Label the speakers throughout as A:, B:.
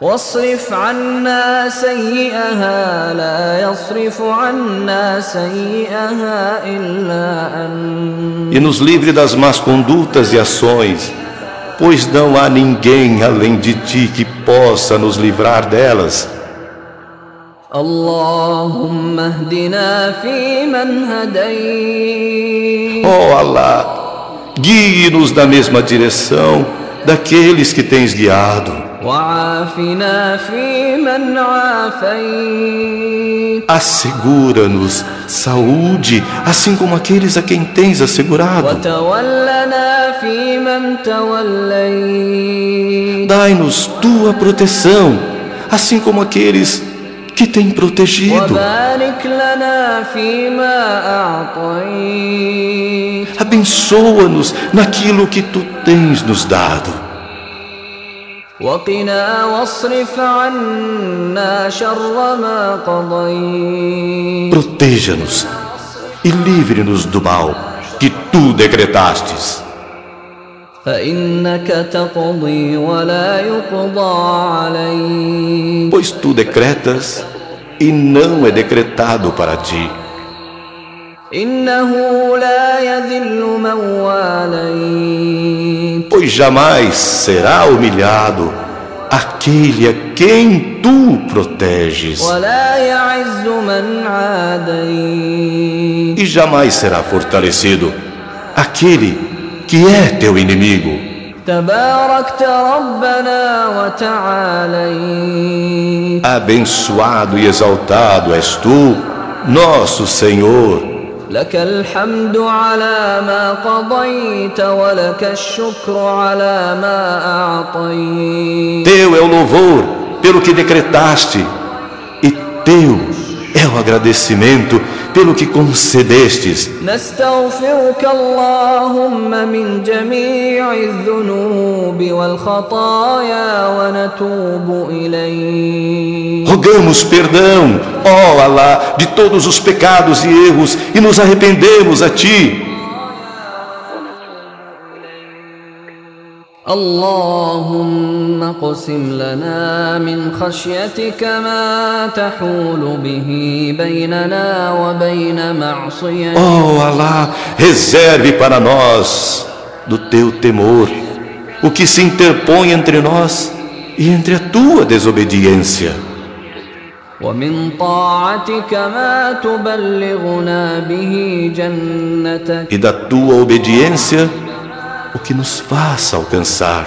A: واصرف عنا سيئها لا يصرف عنا سيئها إلا أنت
B: E nos livre das más condutas e ações, pois não há ninguém além de ti que possa nos livrar delas.
A: اللهم اهدنا فيمن هديت
B: Ó Allah, guie-nos na mesma direção daqueles que tens guiado. Assegura-nos saúde, assim como aqueles a quem tens assegurado. Dai-nos tua proteção, assim como aqueles que têm protegido. Abençoa-nos naquilo que tu tens nos dado.
A: وقنا واصرف عنا شر ما قضيت
B: Proteja-nos e livre-nos do mal que tu decretastes.
A: فإنك تقضي ولا يقضى عليك
B: Pois tu decretas e não é decretado para ti.
A: إنه لا يذل من واليت
B: pois jamais será humilhado aquele a quem tu proteges. E jamais será fortalecido aquele que é teu inimigo. Abençoado e exaltado és tu, nosso Senhor.
A: لك الحمد على ما قضيت ولك الشكر على ما أعطيت
B: Teu é o louvor pelo que decretaste, e teu é o agradecimento pelo que concedestes.
A: نستغفرك اللهم من جميع الذنوب والخطايا ونتوب إليك
B: Rogamos perdão, ó Alá, de todos os pecados e erros e nos arrependemos a Ti.
A: اللهم اقسم لنا من خشيتك ما تحول به بيننا وبين معصيتك
B: Ó Alá, reserve para nós do Teu temor o que se interpõe entre nós e entre a Tua desobediência. e da tua obediência o que nos faça alcançar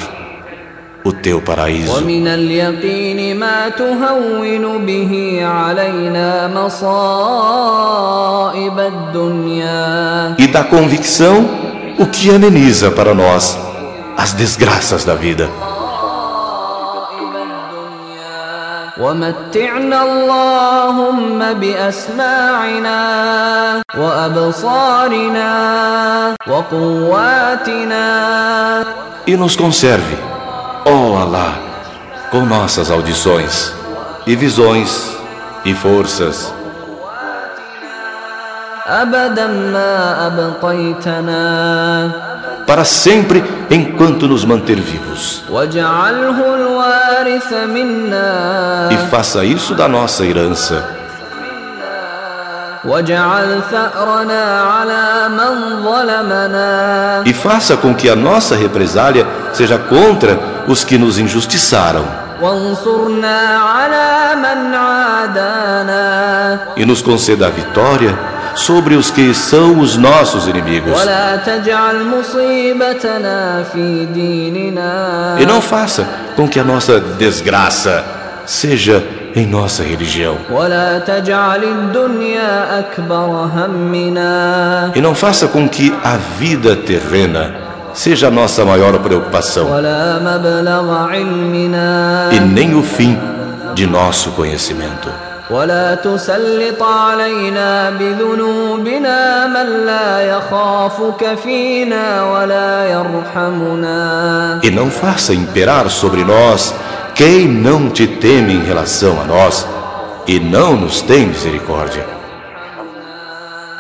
B: o teu paraíso.
A: ومن اليقين ما تهون به علينا مصائب الدنيا
B: E da convicção o que ameniza para nós as desgraças da vida.
A: ومتعنا اللهم بأسماعنا وأبصارنا وقواتنا
B: E nos conserve, ó Alá, com nossas audições e visões e forças,
A: أبدا ما أبقيتنا
B: para sempre enquanto nos manter vivos. E faça isso da nossa herança. E faça com que a nossa represália seja contra os que nos injustiçaram. E nos conceda a vitória sobre os que são os nossos inimigos. E não faça com que a nossa desgraça seja em nossa religião. E não faça com que a vida terrena seja a nossa maior preocupação. E nem o fim de nosso conhecimento.
A: ولا تسلط علينا بذنوبنا من لا يخافك فينا ولا يرحمنا
B: E não faça imperar sobre nós quem não te teme em relação a nós e não nos tem misericórdia.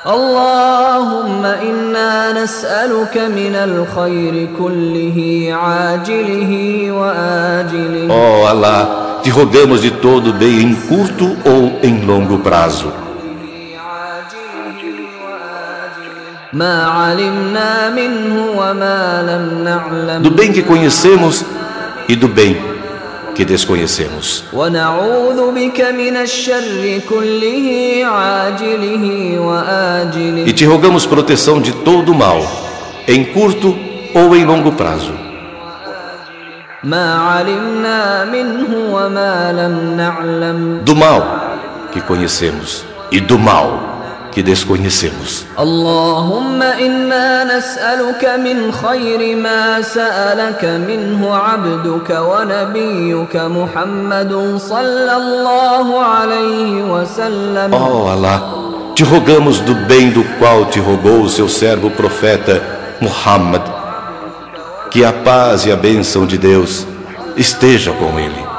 A: اللهم إنا نسألك من الخير كله عاجله وآجله
B: Ó Alá, te rogamos de todo bem em curto ou em longo prazo. Do bem que conhecemos e do bem que desconhecemos. E te rogamos proteção de todo o mal, em curto ou em longo prazo. Do mal que conhecemos e do mal que desconhecemos.
A: Allahumma inna nas'aluka min khayri ma sa'alaka minhu 'abduka wa nabiyyuka Muhammadun sallallahu alayhi wa
B: sallam. Oh Allah, te rogamos do bem do qual te rogou o seu servo profeta Muhammad que a paz e a bênção de Deus esteja com ele.